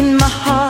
in my heart.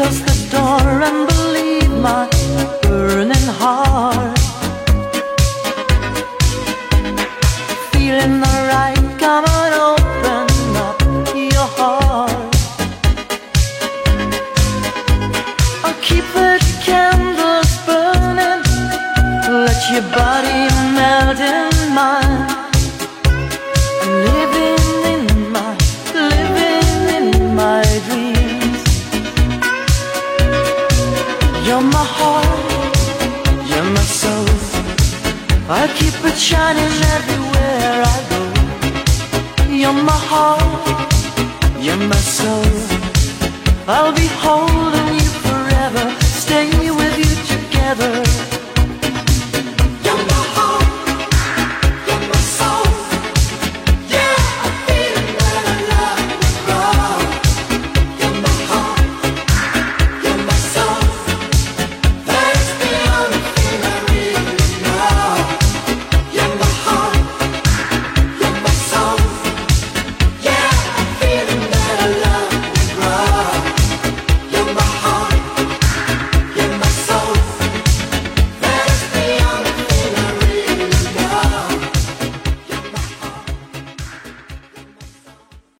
Close the door and You're my heart, you're my soul. I keep it shining everywhere I go. You're my heart, you're my soul. I'll be holding